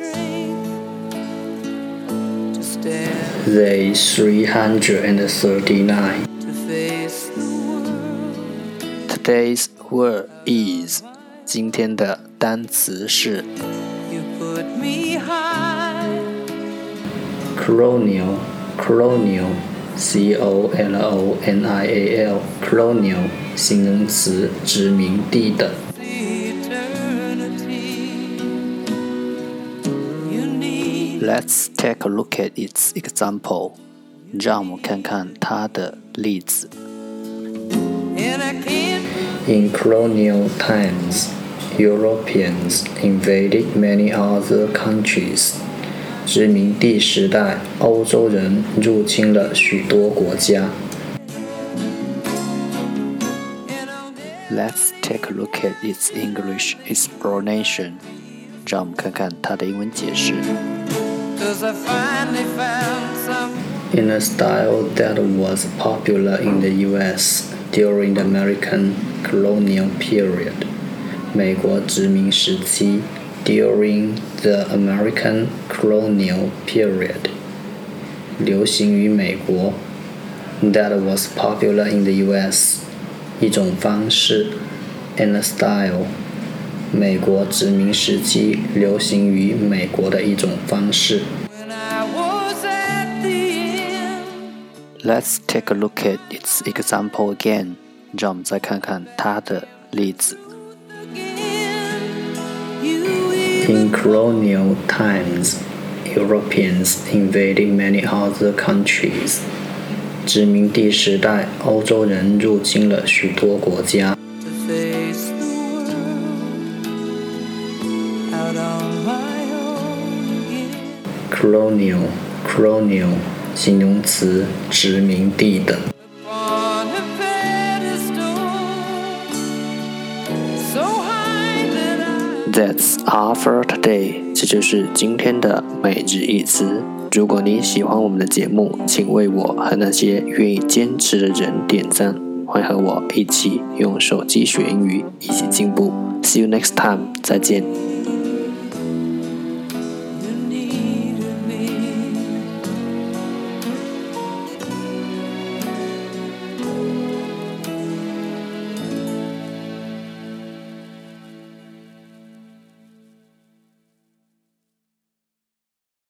Day 339 Today's word is 今天的单词是 colonial colonial c o l o n i a l colonial 形容词殖民地的 Let's take a look at its example. 让我们看看它的例子。In colonial times, Europeans invaded many other countries. 殖民地时代，欧洲人入侵了许多国家。Let's take a look at its English explanation. 让我们看看它的英文解释。 in a style that was popular in the U.S. during the American colonial period. 美国殖民时期 during the American colonial period. 流行于美国 that was popular in the U.S. 一种方式 in a style 美国殖民时期流行于美国的一种方式。 Let's take a look at its example again。让我们再看看它的例子。In colonial times, Europeans invaded many other countries. 殖民地时代，欧洲人入侵了许多国家。 Colonial colonial 形容词，殖民地的。That's all for today，这就是今天的每日一词。如果你喜欢我们的节目，请为我和那些愿意坚持的人点赞。欢迎和我一起用手机学英语，一起进步。See you next time，再见。